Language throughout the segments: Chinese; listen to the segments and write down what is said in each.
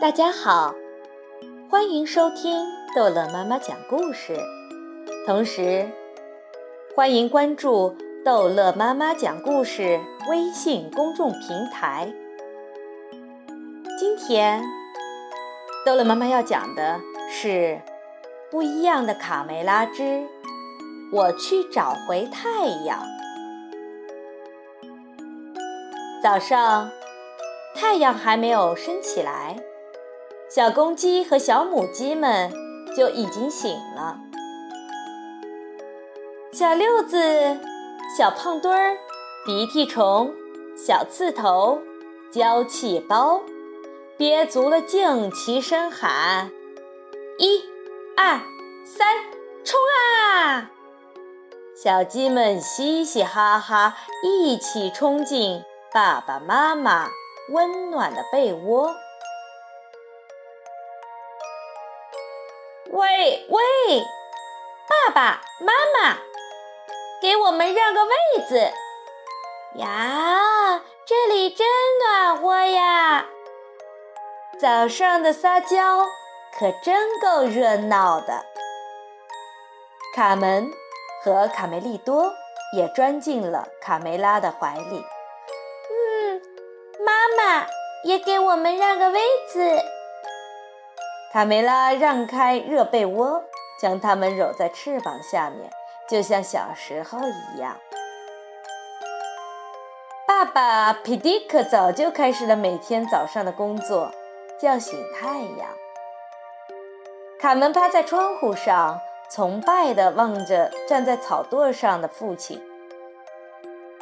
大家好，欢迎收听逗乐妈妈讲故事，同时欢迎关注逗乐妈妈讲故事微信公众平台。今天逗乐妈妈要讲的是《不一样的卡梅拉之我去找回太阳》。早上，太阳还没有升起来。小公鸡和小母鸡们就已经醒了。小六子、小胖墩儿、鼻涕虫、小刺头、娇气包，憋足了劲，齐声喊：“一、二、三，冲啊！”小鸡们嘻嘻哈哈，一起冲进爸爸妈妈温暖的被窝。喂喂，爸爸妈妈，给我们让个位子呀！这里真暖和呀。早上的撒娇可真够热闹的。卡门和卡梅利多也钻进了卡梅拉的怀里。嗯，妈妈也给我们让个位子。卡梅拉让开热被窝，将它们揉在翅膀下面，就像小时候一样。爸爸皮迪克早就开始了每天早上的工作，叫醒太阳。卡门趴在窗户上，崇拜地望着站在草垛上的父亲。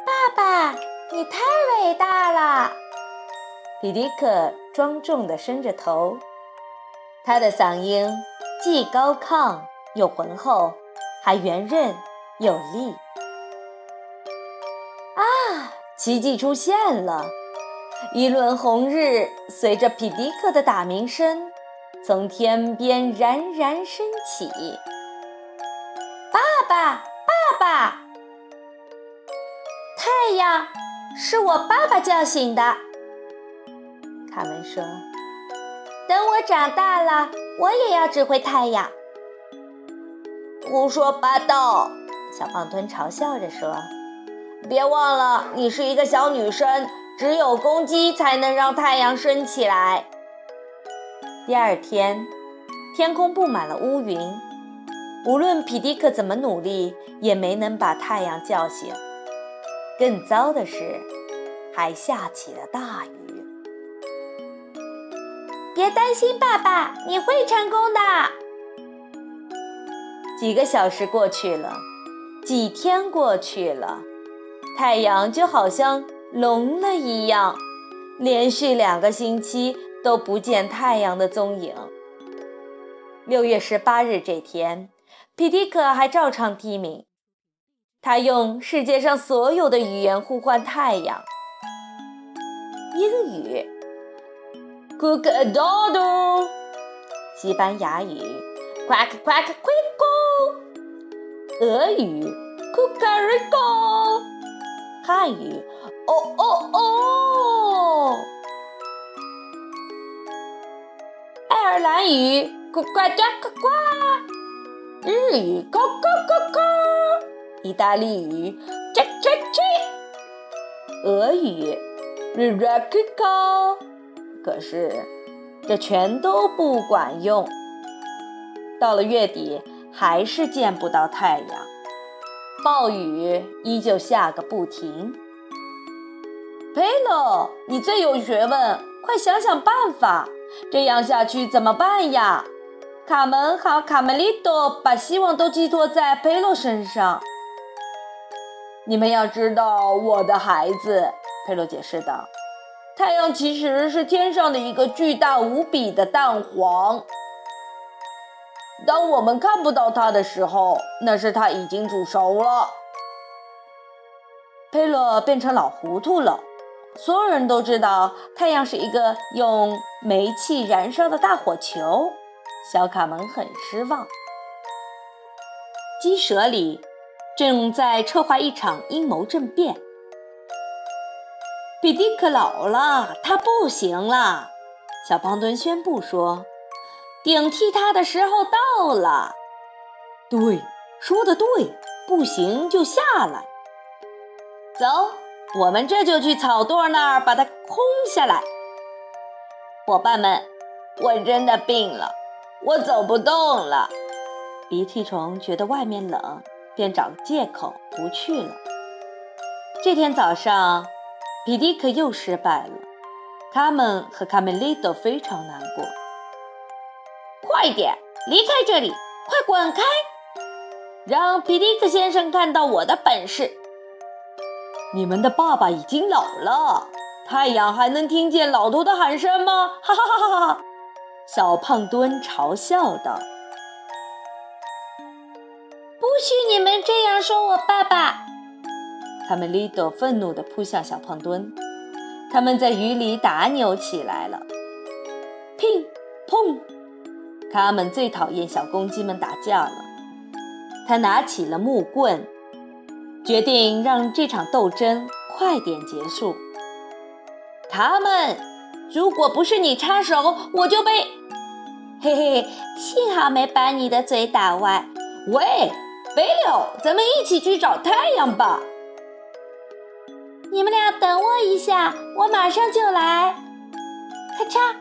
爸爸，你太伟大了！皮迪克庄重地伸着头。他的嗓音既高亢又浑厚，还圆润有力。啊！奇迹出现了，一轮红日随着皮迪克的打鸣声从天边冉冉升起。爸爸，爸爸！太阳是我爸爸叫醒的。卡门说。等我长大了，我也要指挥太阳。胡说八道！小胖墩嘲笑着说：“别忘了，你是一个小女生，只有公鸡才能让太阳升起来。”第二天，天空布满了乌云，无论皮迪克怎么努力，也没能把太阳叫醒。更糟的是，还下起了大雨。别担心，爸爸，你会成功的。几个小时过去了，几天过去了，太阳就好像聋了一样，连续两个星期都不见太阳的踪影。六月十八日这天，皮迪克还照常低鸣，他用世界上所有的语言呼唤太阳。英语。Cook a doodle，西班牙语，Quack quack quack，俄语 c o o k a r i c o 汉语，哦哦哦，爱尔兰语，呱呱呱呱呱，日语，Go Go Go Go，意大利语 che che che 俄语，Rirakico。可是，这全都不管用。到了月底，还是见不到太阳，暴雨依旧下个不停。佩洛，你最有学问，快想想办法！这样下去怎么办呀？卡门和卡梅利多把希望都寄托在佩洛身上。你们要知道，我的孩子，佩洛解释道。太阳其实是天上的一个巨大无比的蛋黄。当我们看不到它的时候，那是它已经煮熟了。佩洛变成老糊涂了。所有人都知道，太阳是一个用煤气燃烧的大火球。小卡门很失望。鸡舍里正在策划一场阴谋政变。比迪克老了，他不行了。小胖墩宣布说：“顶替他的时候到了。”对，说的对，不行就下来。走，我们这就去草垛那儿把它空下来。伙伴们，我真的病了，我走不动了。鼻涕虫觉得外面冷，便找个借口不去了。这天早上，皮迪克又失败了。他们和卡梅利多非常难过。快点离开这里，快滚开！让皮迪克先生看到我的本事。你们的爸爸已经老了，太阳还能听见老头的喊声吗？哈哈哈哈哈！小胖墩嘲笑道。不许你们这样说我爸爸！卡梅利多愤怒地扑向小胖墩，他们在雨里打扭起来了。乒砰！他们最讨厌小公鸡们打架了。他拿起了木棍，决定让这场斗争快点结束。他们，如果不是你插手，我就被……嘿嘿，幸好没把你的嘴打歪。喂，北柳，咱们一起去找太阳吧。你们俩等我一下，我马上就来。咔嚓！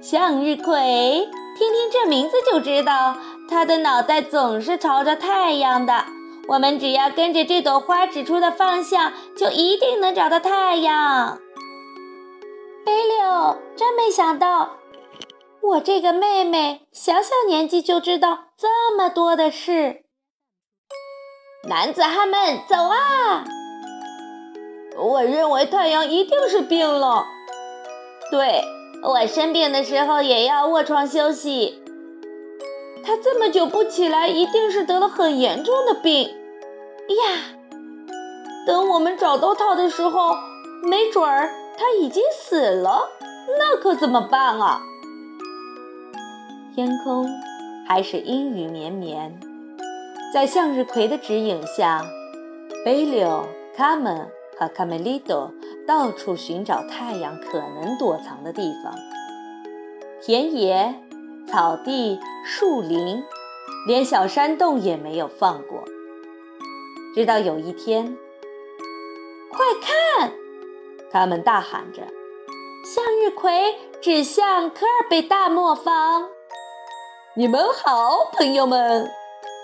向日葵，听听这名字就知道，它的脑袋总是朝着太阳的。我们只要跟着这朵花指出的方向，就一定能找到太阳。贝柳，真没想到，我这个妹妹小小年纪就知道这么多的事。男子汉们，走啊！我认为太阳一定是病了。对我生病的时候也要卧床休息。他这么久不起来，一定是得了很严重的病。呀，等我们找到他的时候，没准儿他已经死了，那可怎么办啊？天空还是阴雨绵绵，在向日葵的指引下，贝柳、卡门。和卡梅利多到处寻找太阳可能躲藏的地方，田野、草地、树林，连小山洞也没有放过。直到有一天，快看！他们大喊着，向日葵指向科尔贝大磨坊。你们好，朋友们！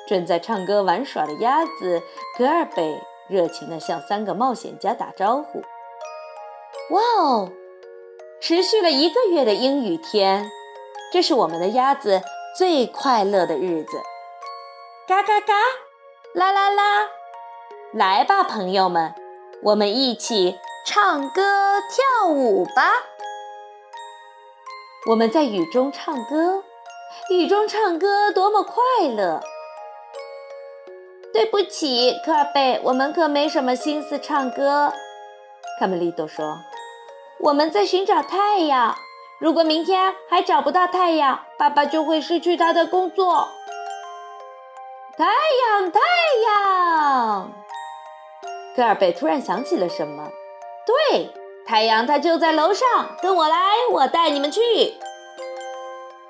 正在唱歌玩耍的鸭子格尔贝。热情地向三个冒险家打招呼。哇哦！持续了一个月的阴雨天，这是我们的鸭子最快乐的日子。嘎嘎嘎，啦啦啦！来吧，朋友们，我们一起唱歌跳舞吧。我们在雨中唱歌，雨中唱歌多么快乐！对不起，科尔贝，我们可没什么心思唱歌。卡梅利多说：“我们在寻找太阳。如果明天还找不到太阳，爸爸就会失去他的工作。”太阳，太阳！科尔贝突然想起了什么。对，太阳它就在楼上，跟我来，我带你们去。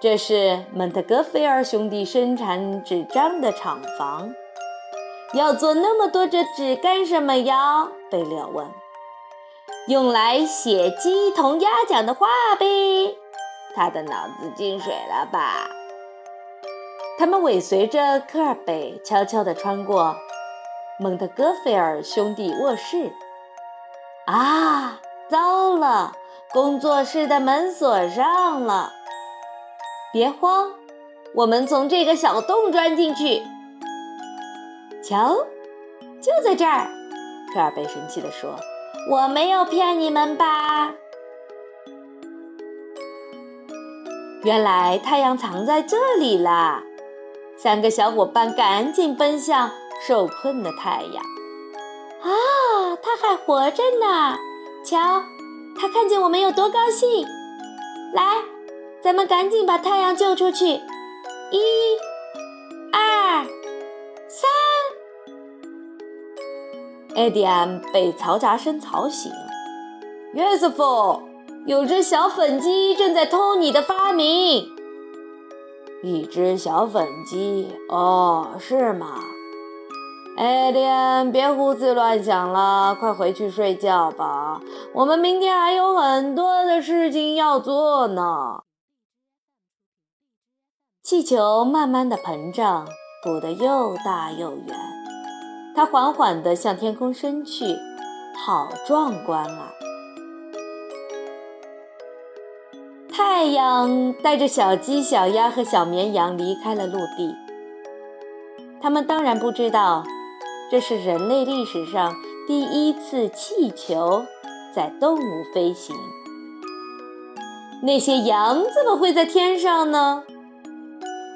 这是蒙特格菲尔兄弟生产纸张的厂房。要做那么多这纸干什么呀？贝柳问。用来写鸡同鸭讲的话呗。他的脑子进水了吧？他们尾随着科尔贝，悄悄地穿过蒙特戈菲尔兄弟卧室。啊，糟了！工作室的门锁上了。别慌，我们从这个小洞钻进去。瞧，就在这儿！科尔贝生气地说：“我没有骗你们吧？原来太阳藏在这里啦！”三个小伙伴赶紧奔向受困的太阳。啊，他还活着呢！瞧，他看见我们有多高兴！来，咱们赶紧把太阳救出去！一、艾迪安被嘈杂声吵醒。约瑟夫，有只小粉鸡正在偷你的发明。一只小粉鸡？哦，是吗？艾莲，别胡思乱想了，快回去睡觉吧。我们明天还有很多的事情要做呢。气球慢慢的膨胀，鼓得又大又圆。它缓缓地向天空升去，好壮观啊！太阳带着小鸡、小鸭和小绵羊离开了陆地。他们当然不知道。这是人类历史上第一次气球在动物飞行。那些羊怎么会在天上呢？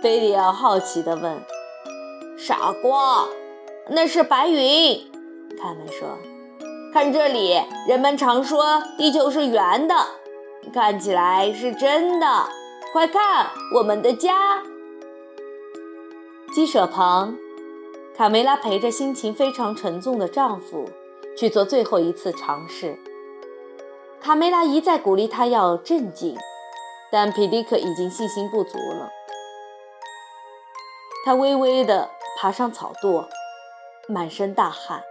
菲利奥好奇地问。“傻瓜，那是白云。”他们说。“看这里，人们常说地球是圆的，看起来是真的。快看，我们的家。”鸡舍旁。卡梅拉陪着心情非常沉重的丈夫去做最后一次尝试。卡梅拉一再鼓励他要镇静，但皮迪克已经信心不足了。他微微地爬上草垛，满身大汗。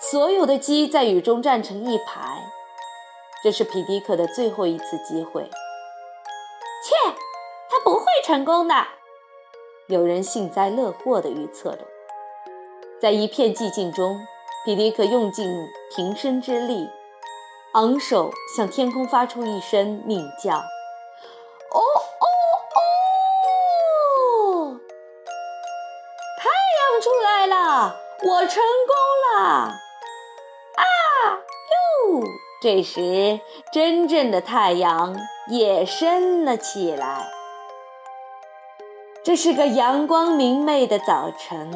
所有的鸡在雨中站成一排，这是皮迪克的最后一次机会。切，他不会成功的。有人幸灾乐祸地预测着。在一片寂静中，皮迪克用尽平生之力，昂首向天空发出一声鸣叫：“我成功了！啊哟！”这时，真正的太阳也升了起来。这是个阳光明媚的早晨。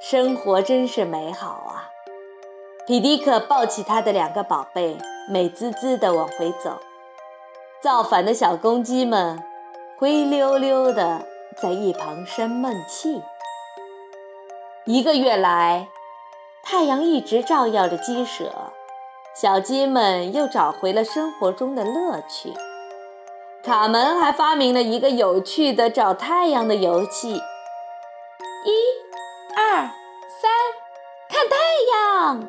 生活真是美好啊！皮迪克抱起他的两个宝贝，美滋滋地往回走。造反的小公鸡们灰溜溜地在一旁生闷气。一个月来，太阳一直照耀着鸡舍，小鸡们又找回了生活中的乐趣。卡门还发明了一个有趣的找太阳的游戏。一。二三，看太阳。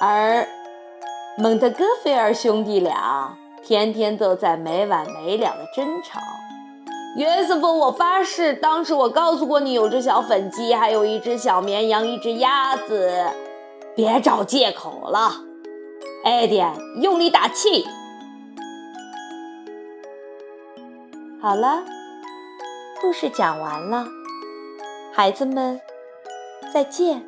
而蒙特戈菲尔兄弟俩天天都在没完没了的争吵。约瑟夫，我发誓，当时我告诉过你有只小粉鸡，还有一只小绵羊，一只鸭子。别找借口了，艾迪，用力打气。好了，故事讲完了。孩子们，再见。